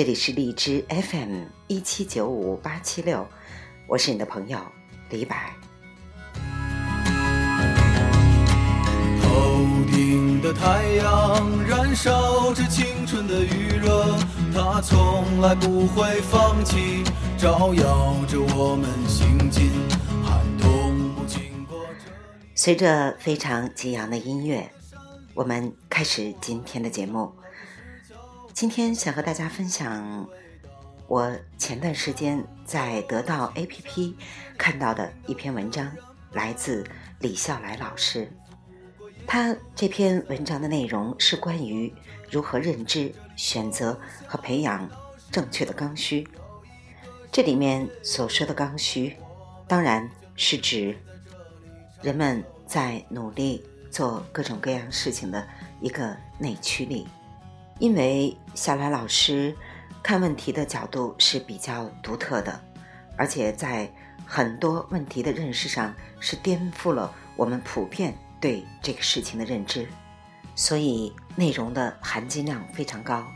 这里是荔枝 FM 一七九五八七六，我是你的朋友李白。头顶的太阳燃烧着青春的余热，它从来不会放弃，照耀着我们行进，寒冬不经过这里。随着非常激昂的音乐，我们开始今天的节目。今天想和大家分享我前段时间在得到 APP 看到的一篇文章，来自李笑来老师。他这篇文章的内容是关于如何认知、选择和培养正确的刚需。这里面所说的刚需，当然是指人们在努力做各种各样事情的一个内驱力。因为小来老师看问题的角度是比较独特的，而且在很多问题的认识上是颠覆了我们普遍对这个事情的认知，所以内容的含金量非常高。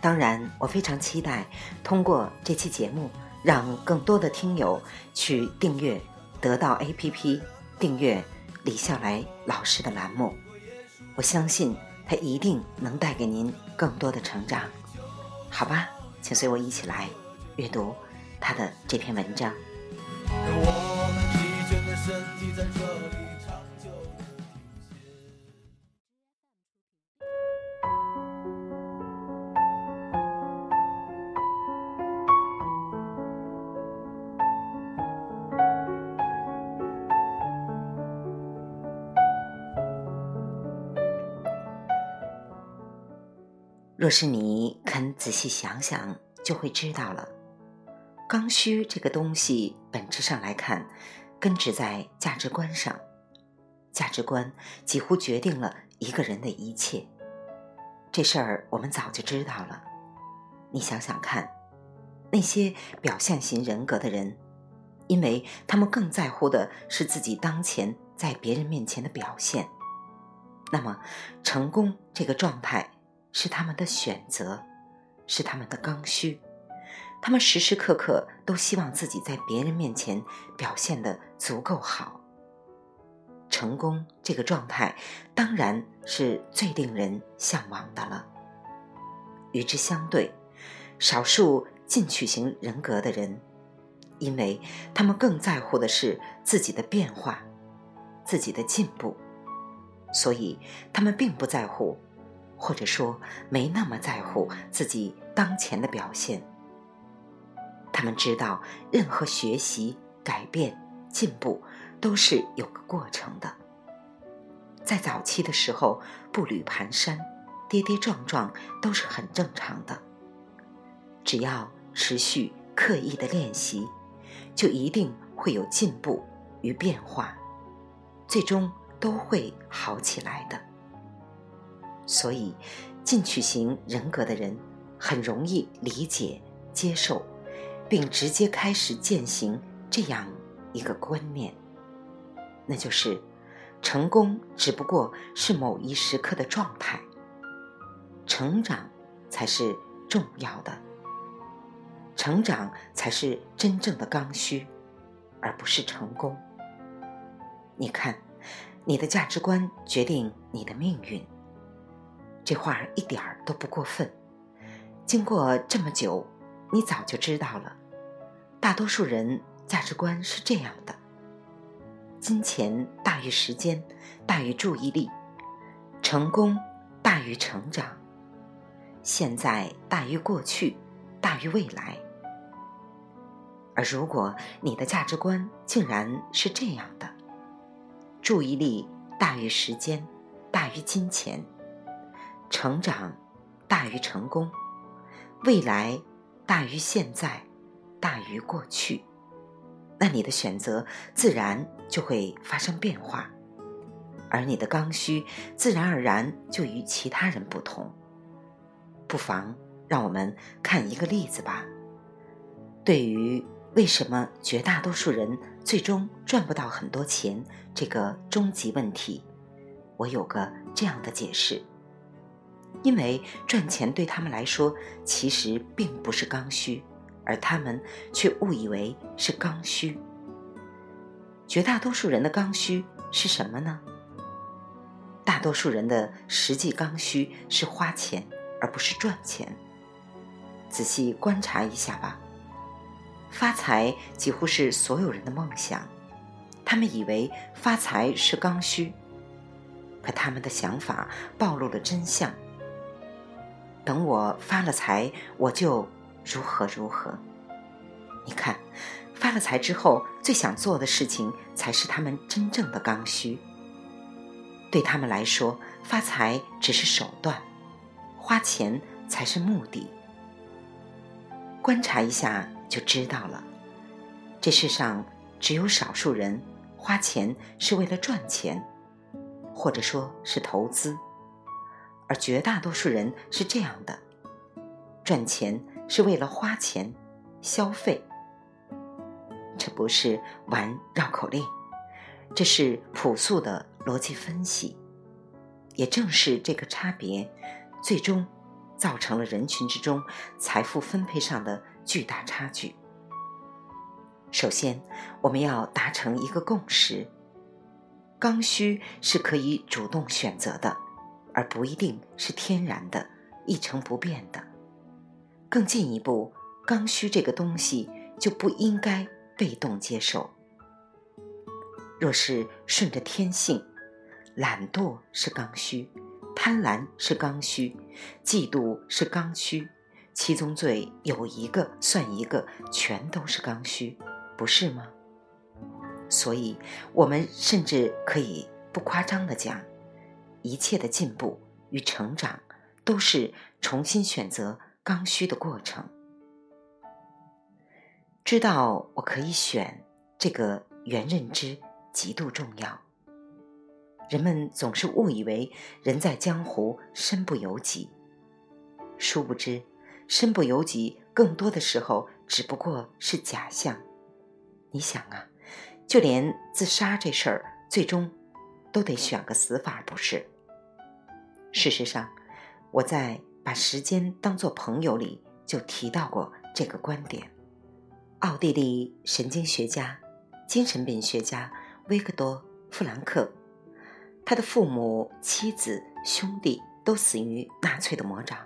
当然，我非常期待通过这期节目，让更多的听友去订阅得到 APP，订阅李笑来老师的栏目。我相信。他一定能带给您更多的成长，好吧？请随我一起来阅读他的这篇文章。让我们疲倦的身体在这若是你肯仔细想想，就会知道了。刚需这个东西，本质上来看，根植在价值观上。价值观几乎决定了一个人的一切。这事儿我们早就知道了。你想想看，那些表现型人格的人，因为他们更在乎的是自己当前在别人面前的表现，那么成功这个状态。是他们的选择，是他们的刚需。他们时时刻刻都希望自己在别人面前表现的足够好。成功这个状态当然是最令人向往的了。与之相对，少数进取型人格的人，因为他们更在乎的是自己的变化、自己的进步，所以他们并不在乎。或者说，没那么在乎自己当前的表现。他们知道，任何学习、改变、进步都是有个过程的。在早期的时候，步履蹒跚、跌跌撞撞都是很正常的。只要持续刻意的练习，就一定会有进步与变化，最终都会好起来的。所以，进取型人格的人很容易理解、接受，并直接开始践行这样一个观念，那就是：成功只不过是某一时刻的状态，成长才是重要的，成长才是真正的刚需，而不是成功。你看，你的价值观决定你的命运。这话一点儿都不过分。经过这么久，你早就知道了。大多数人价值观是这样的：金钱大于时间，大于注意力；成功大于成长；现在大于过去，大于未来。而如果你的价值观竟然是这样的：注意力大于时间，大于金钱。成长大于成功，未来大于现在，大于过去，那你的选择自然就会发生变化，而你的刚需自然而然就与其他人不同。不妨让我们看一个例子吧。对于为什么绝大多数人最终赚不到很多钱这个终极问题，我有个这样的解释。因为赚钱对他们来说其实并不是刚需，而他们却误以为是刚需。绝大多数人的刚需是什么呢？大多数人的实际刚需是花钱，而不是赚钱。仔细观察一下吧。发财几乎是所有人的梦想，他们以为发财是刚需，可他们的想法暴露了真相。等我发了财，我就如何如何。你看，发了财之后，最想做的事情才是他们真正的刚需。对他们来说，发财只是手段，花钱才是目的。观察一下。就知道了，这世上只有少数人花钱是为了赚钱，或者说是投资，而绝大多数人是这样的：赚钱是为了花钱消费。这不是玩绕口令，这是朴素的逻辑分析。也正是这个差别，最终造成了人群之中财富分配上的。巨大差距。首先，我们要达成一个共识：刚需是可以主动选择的，而不一定是天然的、一成不变的。更进一步，刚需这个东西就不应该被动接受。若是顺着天性，懒惰是刚需，贪婪是刚需，嫉妒是刚需。七宗罪有一个算一个，全都是刚需，不是吗？所以，我们甚至可以不夸张的讲，一切的进步与成长，都是重新选择刚需的过程。知道我可以选这个原认知极度重要。人们总是误以为人在江湖身不由己，殊不知。身不由己，更多的时候只不过是假象。你想啊，就连自杀这事儿，最终都得选个死法，不是？事实上，我在《把时间当作朋友》里就提到过这个观点。奥地利神经学家、精神病学家维克多·弗兰克，他的父母、妻子、兄弟都死于纳粹的魔掌。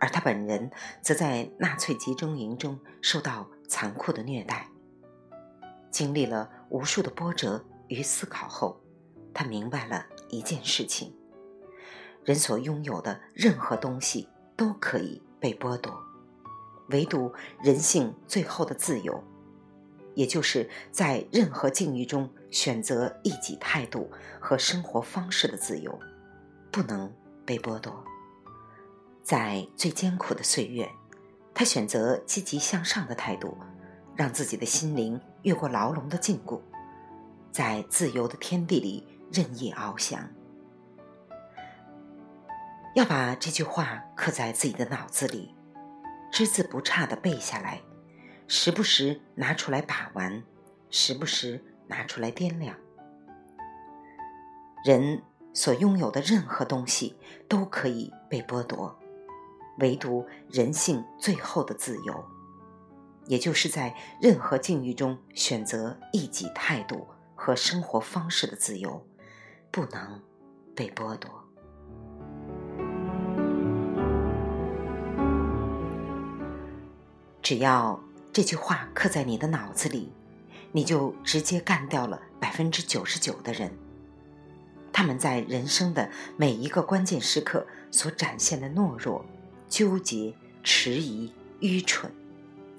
而他本人则在纳粹集中营中受到残酷的虐待，经历了无数的波折与思考后，他明白了一件事情：人所拥有的任何东西都可以被剥夺，唯独人性最后的自由，也就是在任何境遇中选择一己态度和生活方式的自由，不能被剥夺。在最艰苦的岁月，他选择积极向上的态度，让自己的心灵越过牢笼的禁锢，在自由的天地里任意翱翔。要把这句话刻在自己的脑子里，只字不差的背下来，时不时拿出来把玩，时不时拿出来掂量。人所拥有的任何东西都可以被剥夺。唯独人性最后的自由，也就是在任何境遇中选择一己态度和生活方式的自由，不能被剥夺。只要这句话刻在你的脑子里，你就直接干掉了百分之九十九的人。他们在人生的每一个关键时刻所展现的懦弱。纠结、迟疑、愚蠢，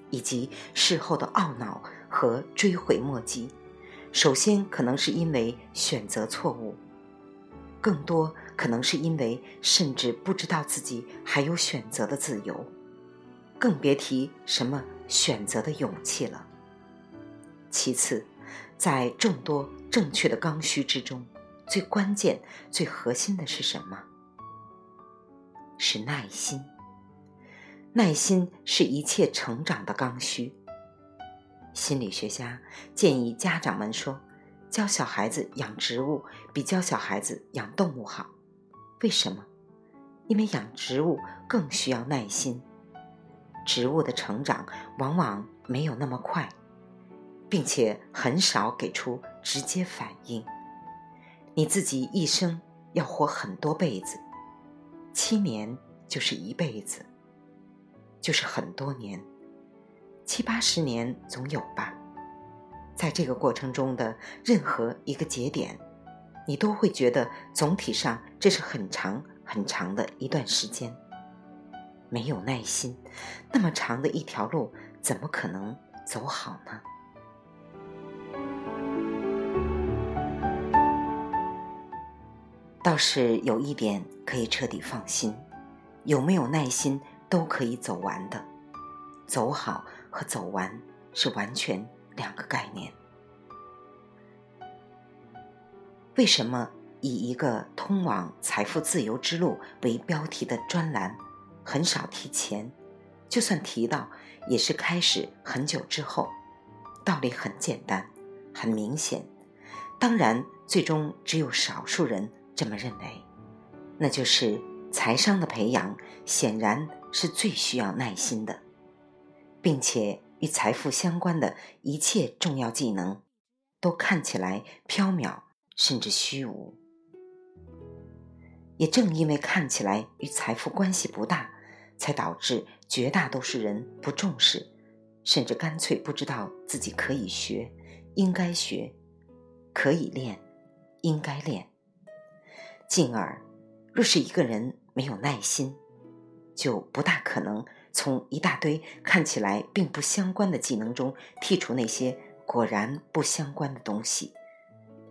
以及事后的懊恼和追悔莫及。首先，可能是因为选择错误；更多可能是因为甚至不知道自己还有选择的自由，更别提什么选择的勇气了。其次，在众多正确的刚需之中，最关键、最核心的是什么？是耐心。耐心是一切成长的刚需。心理学家建议家长们说：“教小孩子养植物比教小孩子养动物好。”为什么？因为养植物更需要耐心。植物的成长往往没有那么快，并且很少给出直接反应。你自己一生要活很多辈子，七年就是一辈子，就是很多年，七八十年总有吧。在这个过程中的任何一个节点，你都会觉得总体上这是很长很长的一段时间。没有耐心，那么长的一条路，怎么可能走好呢？倒是有一点可以彻底放心：有没有耐心都可以走完的。走好和走完是完全两个概念。为什么以一个通往财富自由之路为标题的专栏？很少提钱，就算提到，也是开始很久之后。道理很简单，很明显。当然，最终只有少数人这么认为，那就是财商的培养显然是最需要耐心的，并且与财富相关的一切重要技能，都看起来缥缈甚至虚无。也正因为看起来与财富关系不大，才导致绝大多数人不重视，甚至干脆不知道自己可以学、应该学、可以练、应该练。进而，若是一个人没有耐心，就不大可能从一大堆看起来并不相关的技能中剔除那些果然不相关的东西，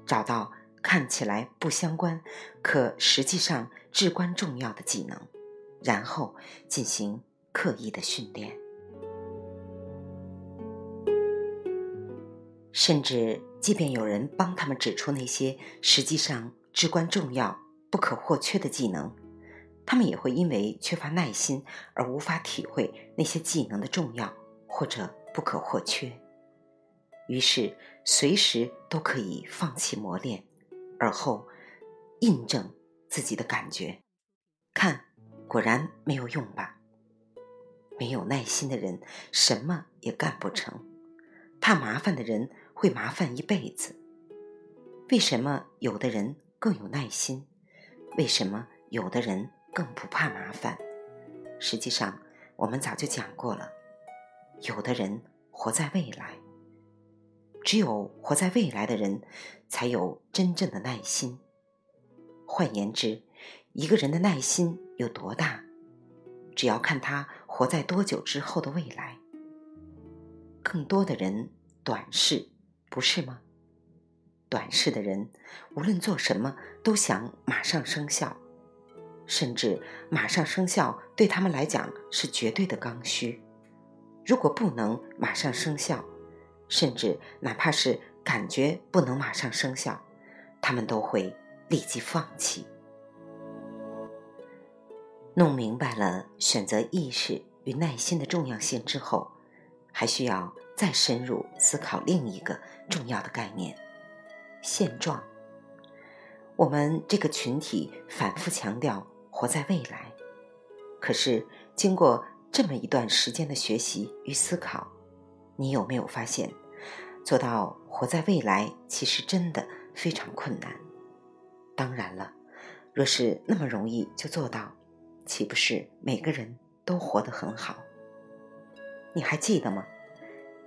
找到。看起来不相关，可实际上至关重要的技能，然后进行刻意的训练。甚至，即便有人帮他们指出那些实际上至关重要、不可或缺的技能，他们也会因为缺乏耐心而无法体会那些技能的重要或者不可或缺，于是随时都可以放弃磨练。而后，印证自己的感觉，看，果然没有用吧？没有耐心的人，什么也干不成。怕麻烦的人会麻烦一辈子。为什么有的人更有耐心？为什么有的人更不怕麻烦？实际上，我们早就讲过了。有的人活在未来。只有活在未来的人，才有真正的耐心。换言之，一个人的耐心有多大，只要看他活在多久之后的未来。更多的人短视，不是吗？短视的人，无论做什么都想马上生效，甚至马上生效对他们来讲是绝对的刚需。如果不能马上生效，甚至哪怕是感觉不能马上生效，他们都会立即放弃。弄明白了选择意识与耐心的重要性之后，还需要再深入思考另一个重要的概念——现状。我们这个群体反复强调活在未来，可是经过这么一段时间的学习与思考，你有没有发现？做到活在未来，其实真的非常困难。当然了，若是那么容易就做到，岂不是每个人都活得很好？你还记得吗？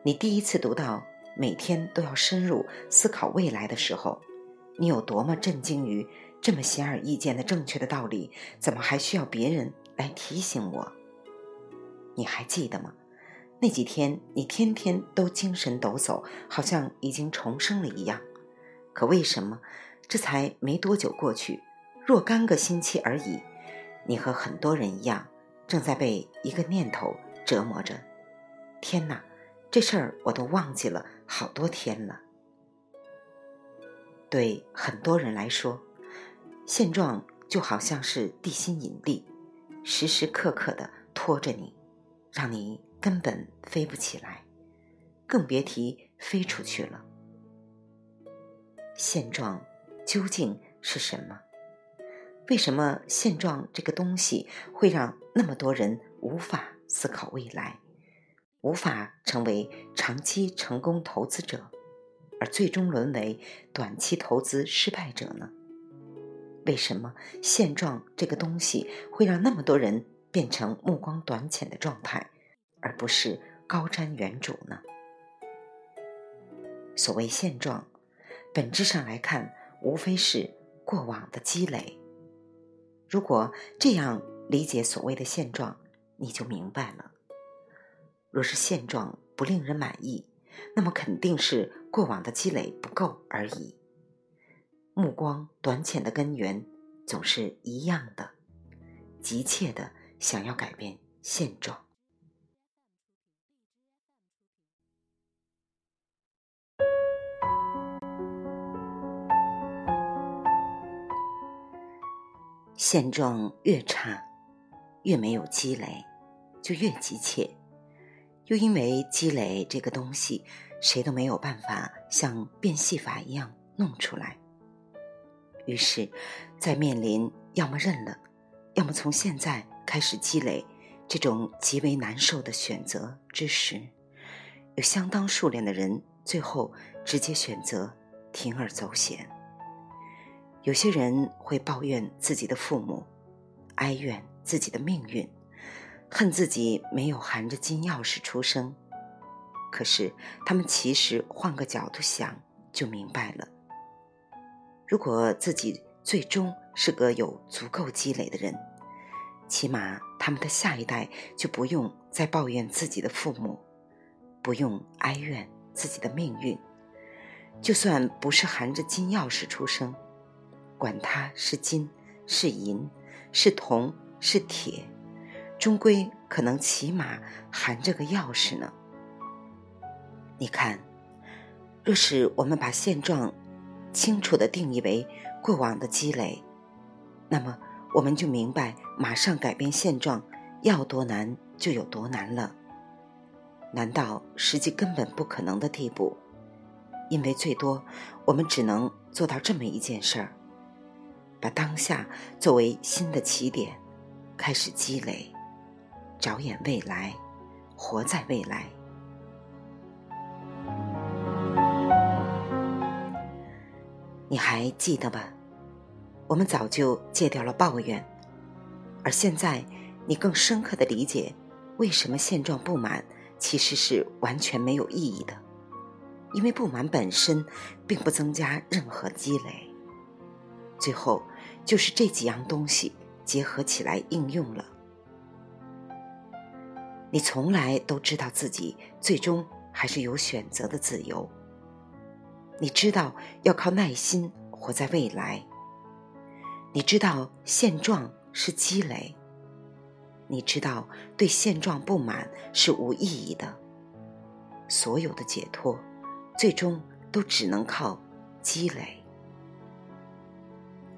你第一次读到每天都要深入思考未来的时候，你有多么震惊于这么显而易见的正确的道理，怎么还需要别人来提醒我？你还记得吗？那几天，你天天都精神抖擞，好像已经重生了一样。可为什么，这才没多久过去，若干个星期而已，你和很多人一样，正在被一个念头折磨着？天哪，这事儿我都忘记了好多天了。对很多人来说，现状就好像是地心引力，时时刻刻的拖着你，让你。根本飞不起来，更别提飞出去了。现状究竟是什么？为什么现状这个东西会让那么多人无法思考未来，无法成为长期成功投资者，而最终沦为短期投资失败者呢？为什么现状这个东西会让那么多人变成目光短浅的状态，而不是高瞻远瞩呢？所谓现状，本质上来看，无非是过往的积累。如果这样理解所谓的现状，你就明白了。若是现状不令人满意，那么肯定是过往的积累不够而已。目光短浅的根源总是一样的，急切的想要改变现状。现状越差，越没有积累，就越急切。又因为积累这个东西，谁都没有办法像变戏法一样弄出来。于是，在面临要么认了，要么从现在开始积累这种极为难受的选择之时，有相当数量的人最后直接选择铤而走险。有些人会抱怨自己的父母，哀怨自己的命运，恨自己没有含着金钥匙出生。可是他们其实换个角度想，就明白了：如果自己最终是个有足够积累的人，起码他们的下一代就不用再抱怨自己的父母，不用哀怨自己的命运。就算不是含着金钥匙出生。管它是金是银是铜是铁，终归可能起码含着个钥匙呢。你看，若是我们把现状清楚的定义为过往的积累，那么我们就明白，马上改变现状要多难就有多难了。难到实际根本不可能的地步，因为最多我们只能做到这么一件事儿。把当下作为新的起点，开始积累，着眼未来，活在未来。你还记得吧？我们早就戒掉了抱怨，而现在你更深刻的理解，为什么现状不满其实是完全没有意义的，因为不满本身并不增加任何积累。最后，就是这几样东西结合起来应用了。你从来都知道自己最终还是有选择的自由。你知道要靠耐心活在未来。你知道现状是积累。你知道对现状不满是无意义的。所有的解脱，最终都只能靠积累。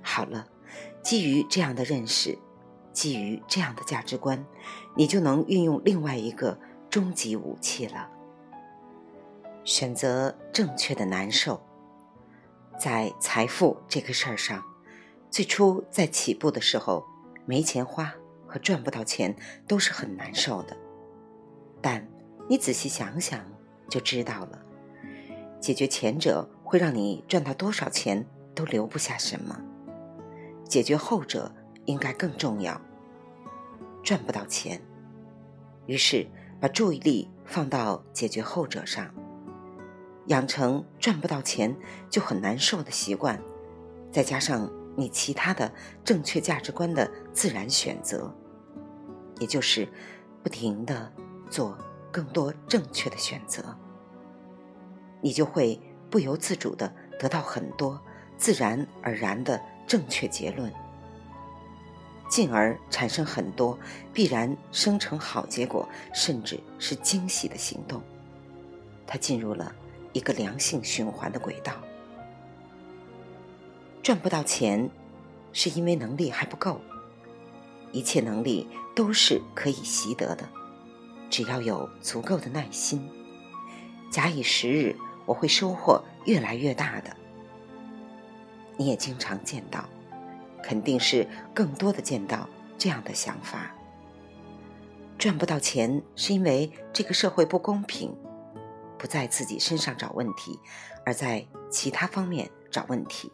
好了，基于这样的认识，基于这样的价值观，你就能运用另外一个终极武器了。选择正确的难受，在财富这个事儿上，最初在起步的时候，没钱花和赚不到钱都是很难受的。但你仔细想想就知道了，解决前者会让你赚到多少钱都留不下什么。解决后者应该更重要。赚不到钱，于是把注意力放到解决后者上，养成赚不到钱就很难受的习惯，再加上你其他的正确价值观的自然选择，也就是不停的做更多正确的选择，你就会不由自主的得到很多自然而然的。正确结论，进而产生很多必然生成好结果，甚至是惊喜的行动。他进入了一个良性循环的轨道。赚不到钱，是因为能力还不够。一切能力都是可以习得的，只要有足够的耐心，假以时日，我会收获越来越大的。你也经常见到，肯定是更多的见到这样的想法：赚不到钱是因为这个社会不公平，不在自己身上找问题，而在其他方面找问题。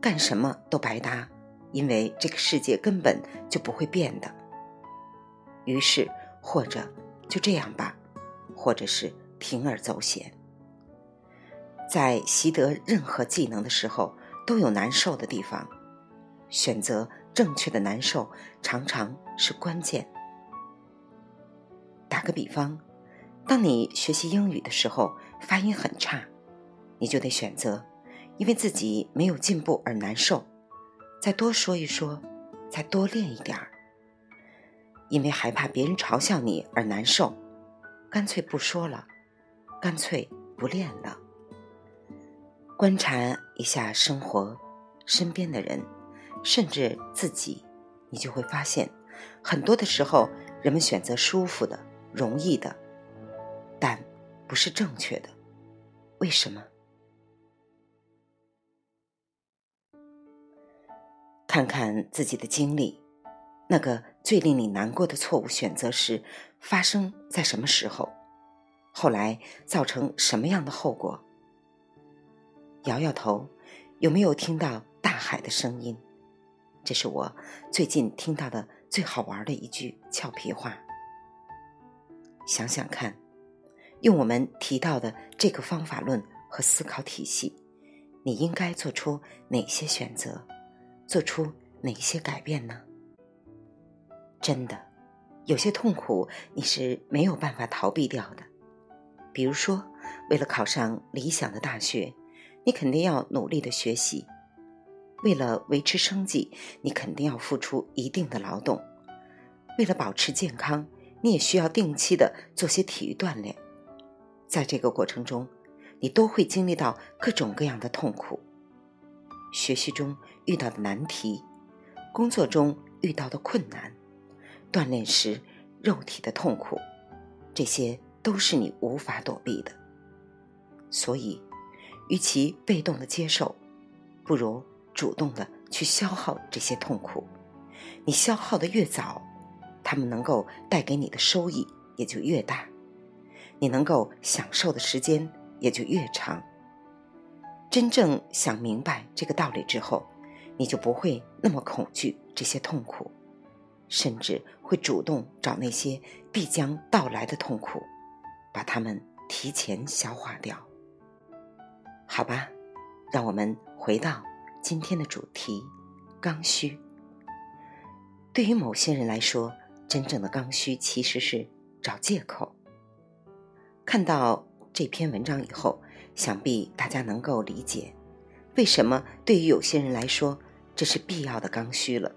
干什么都白搭，因为这个世界根本就不会变的。于是，或者就这样吧，或者是铤而走险。在习得任何技能的时候，都有难受的地方。选择正确的难受，常常是关键。打个比方，当你学习英语的时候，发音很差，你就得选择。因为自己没有进步而难受，再多说一说，再多练一点儿。因为害怕别人嘲笑你而难受，干脆不说了，干脆不练了。观察一下生活，身边的人，甚至自己，你就会发现，很多的时候，人们选择舒服的、容易的，但不是正确的。为什么？看看自己的经历，那个最令你难过的错误选择时发生在什么时候？后来造成什么样的后果？摇摇头，有没有听到大海的声音？这是我最近听到的最好玩的一句俏皮话。想想看，用我们提到的这个方法论和思考体系，你应该做出哪些选择？做出哪些改变呢？真的，有些痛苦你是没有办法逃避掉的。比如说，为了考上理想的大学，你肯定要努力的学习；为了维持生计，你肯定要付出一定的劳动；为了保持健康，你也需要定期的做些体育锻炼。在这个过程中，你都会经历到各种各样的痛苦。学习中遇到的难题，工作中遇到的困难，锻炼时肉体的痛苦，这些都是你无法躲避的。所以，与其被动的接受，不如主动的去消耗这些痛苦。你消耗的越早，他们能够带给你的收益也就越大，你能够享受的时间也就越长。真正想明白这个道理之后，你就不会那么恐惧这些痛苦，甚至会主动找那些必将到来的痛苦，把它们提前消化掉。好吧，让我们回到今天的主题——刚需。对于某些人来说，真正的刚需其实是找借口。看到这篇文章以后。想必大家能够理解，为什么对于有些人来说这是必要的刚需了。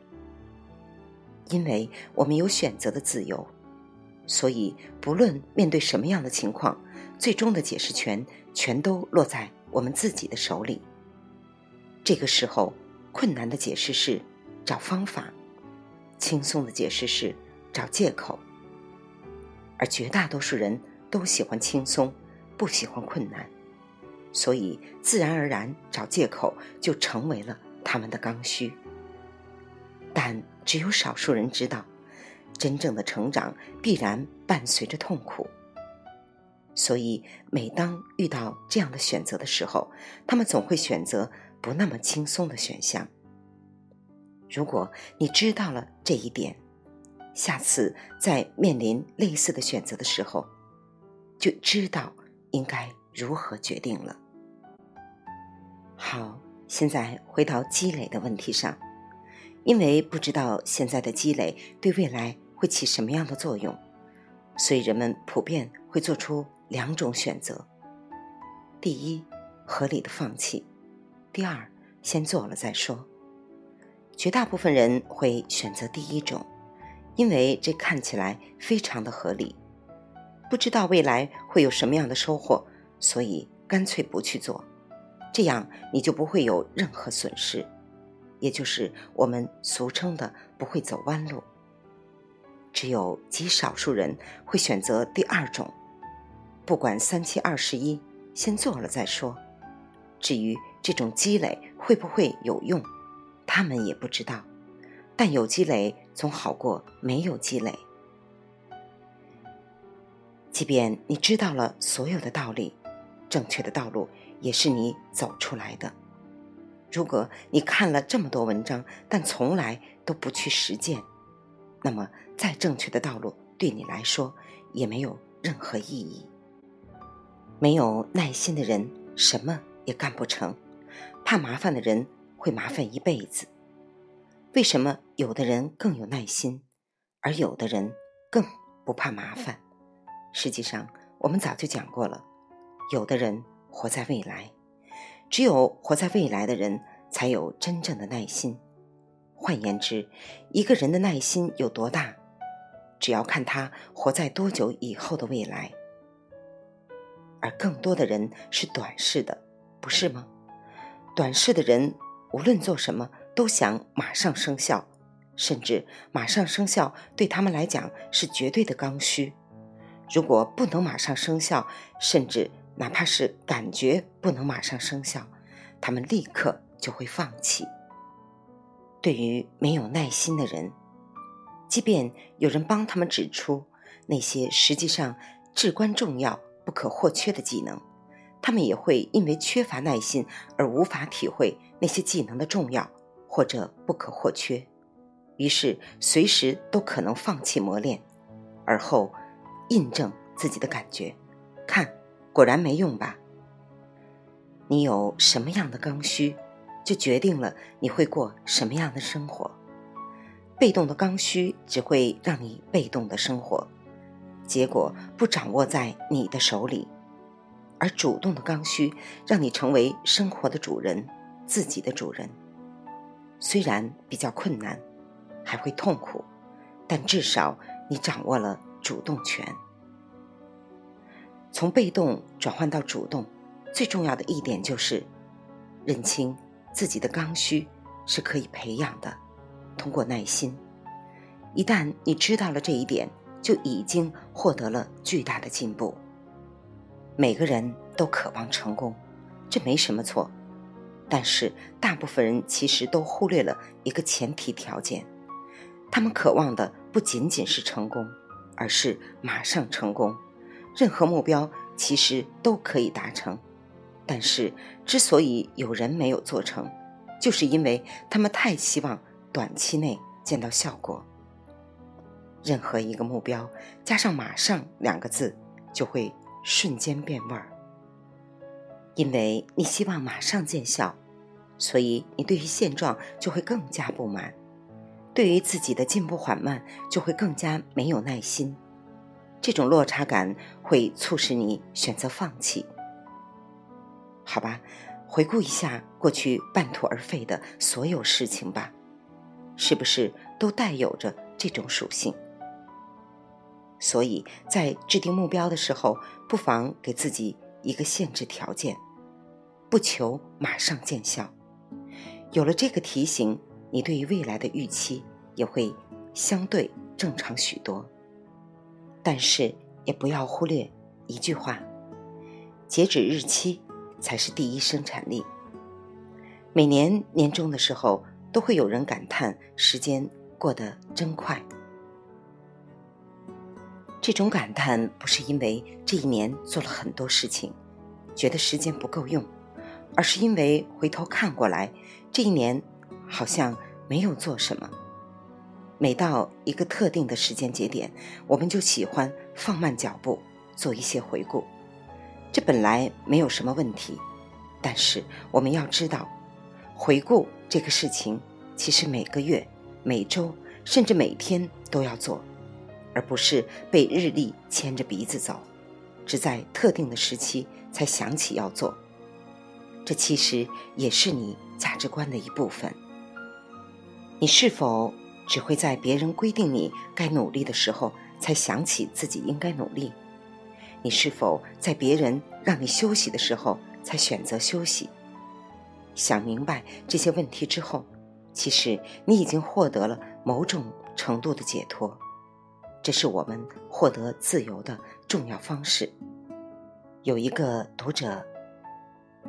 因为我们有选择的自由，所以不论面对什么样的情况，最终的解释权全都落在我们自己的手里。这个时候，困难的解释是找方法，轻松的解释是找借口，而绝大多数人都喜欢轻松，不喜欢困难。所以，自然而然找借口就成为了他们的刚需。但只有少数人知道，真正的成长必然伴随着痛苦。所以，每当遇到这样的选择的时候，他们总会选择不那么轻松的选项。如果你知道了这一点，下次在面临类似的选择的时候，就知道应该如何决定了。好，现在回到积累的问题上，因为不知道现在的积累对未来会起什么样的作用，所以人们普遍会做出两种选择：第一，合理的放弃；第二，先做了再说。绝大部分人会选择第一种，因为这看起来非常的合理。不知道未来会有什么样的收获，所以干脆不去做。这样你就不会有任何损失，也就是我们俗称的不会走弯路。只有极少数人会选择第二种，不管三七二十一，先做了再说。至于这种积累会不会有用，他们也不知道。但有积累总好过没有积累。即便你知道了所有的道理，正确的道路也是你走出来的。如果你看了这么多文章，但从来都不去实践，那么再正确的道路对你来说也没有任何意义。没有耐心的人什么也干不成，怕麻烦的人会麻烦一辈子。为什么有的人更有耐心，而有的人更不怕麻烦？实际上，我们早就讲过了。有的人活在未来，只有活在未来的人才有真正的耐心。换言之，一个人的耐心有多大，只要看他活在多久以后的未来。而更多的人是短视的，不是吗？短视的人无论做什么。都想马上生效，甚至马上生效对他们来讲是绝对的刚需。如果不能马上生效，甚至哪怕是感觉不能马上生效，他们立刻就会放弃。对于没有耐心的人，即便有人帮他们指出那些实际上至关重要、不可或缺的技能，他们也会因为缺乏耐心而无法体会那些技能的重要。或者不可或缺，于是随时都可能放弃磨练，而后印证自己的感觉，看果然没用吧？你有什么样的刚需，就决定了你会过什么样的生活。被动的刚需只会让你被动的生活，结果不掌握在你的手里；而主动的刚需让你成为生活的主人，自己的主人。虽然比较困难，还会痛苦，但至少你掌握了主动权。从被动转换到主动，最重要的一点就是认清自己的刚需是可以培养的，通过耐心。一旦你知道了这一点，就已经获得了巨大的进步。每个人都渴望成功，这没什么错。但是，大部分人其实都忽略了一个前提条件：他们渴望的不仅仅是成功，而是马上成功。任何目标其实都可以达成，但是之所以有人没有做成，就是因为他们太希望短期内见到效果。任何一个目标加上“马上”两个字，就会瞬间变味儿，因为你希望马上见效。所以，你对于现状就会更加不满，对于自己的进步缓慢就会更加没有耐心。这种落差感会促使你选择放弃。好吧，回顾一下过去半途而废的所有事情吧，是不是都带有着这种属性？所以在制定目标的时候，不妨给自己一个限制条件，不求马上见效。有了这个提醒，你对于未来的预期也会相对正常许多。但是也不要忽略一句话：截止日期才是第一生产力。每年年终的时候，都会有人感叹时间过得真快。这种感叹不是因为这一年做了很多事情，觉得时间不够用。而是因为回头看过来，这一年好像没有做什么。每到一个特定的时间节点，我们就喜欢放慢脚步，做一些回顾。这本来没有什么问题，但是我们要知道，回顾这个事情，其实每个月、每周，甚至每天都要做，而不是被日历牵着鼻子走，只在特定的时期才想起要做。这其实也是你价值观的一部分。你是否只会在别人规定你该努力的时候，才想起自己应该努力？你是否在别人让你休息的时候，才选择休息？想明白这些问题之后，其实你已经获得了某种程度的解脱。这是我们获得自由的重要方式。有一个读者。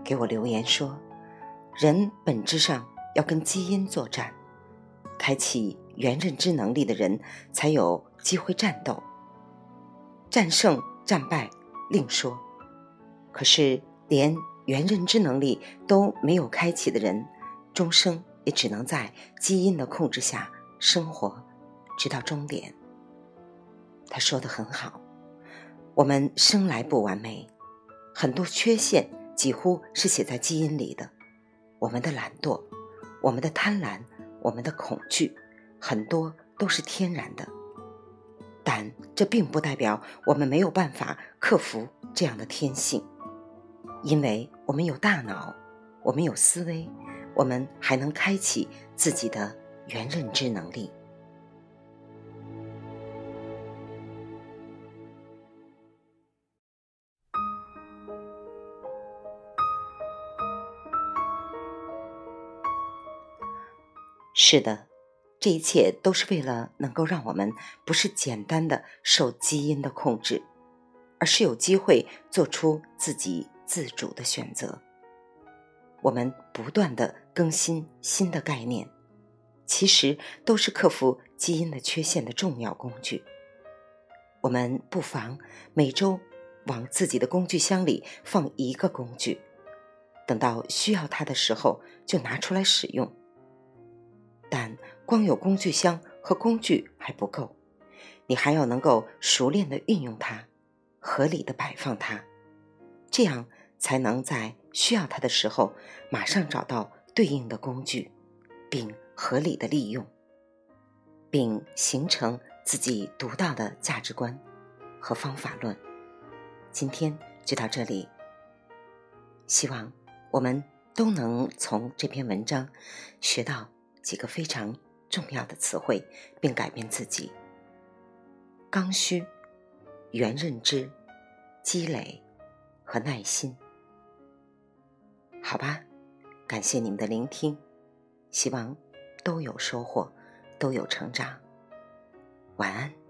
给我留言说，人本质上要跟基因作战，开启原认知能力的人才有机会战斗。战胜战败另说，可是连原认知能力都没有开启的人，终生也只能在基因的控制下生活，直到终点。他说的很好，我们生来不完美，很多缺陷几乎是写在基因里的。我们的懒惰，我们的贪婪，我们的恐惧，很多都是天然的。但这并不代表我们没有办法克服这样的天性，因为我们有大脑，我们有思维，我们还能开启自己的原认知能力。是的，这一切都是为了能够让我们不是简单的受基因的控制，而是有机会做出自己自主的选择。我们不断的更新新的概念，其实都是克服基因的缺陷的重要工具。我们不妨每周往自己的工具箱里放一个工具，等到需要它的时候就拿出来使用。但光有工具箱和工具还不够，你还要能够熟练的运用它，合理的摆放它，这样才能在需要它的时候马上找到对应的工具，并合理的利用，并形成自己独到的价值观和方法论。今天就到这里，希望我们都能从这篇文章学到。几个非常重要的词汇，并改变自己。刚需、原认知、积累和耐心。好吧，感谢你们的聆听，希望都有收获，都有成长。晚安。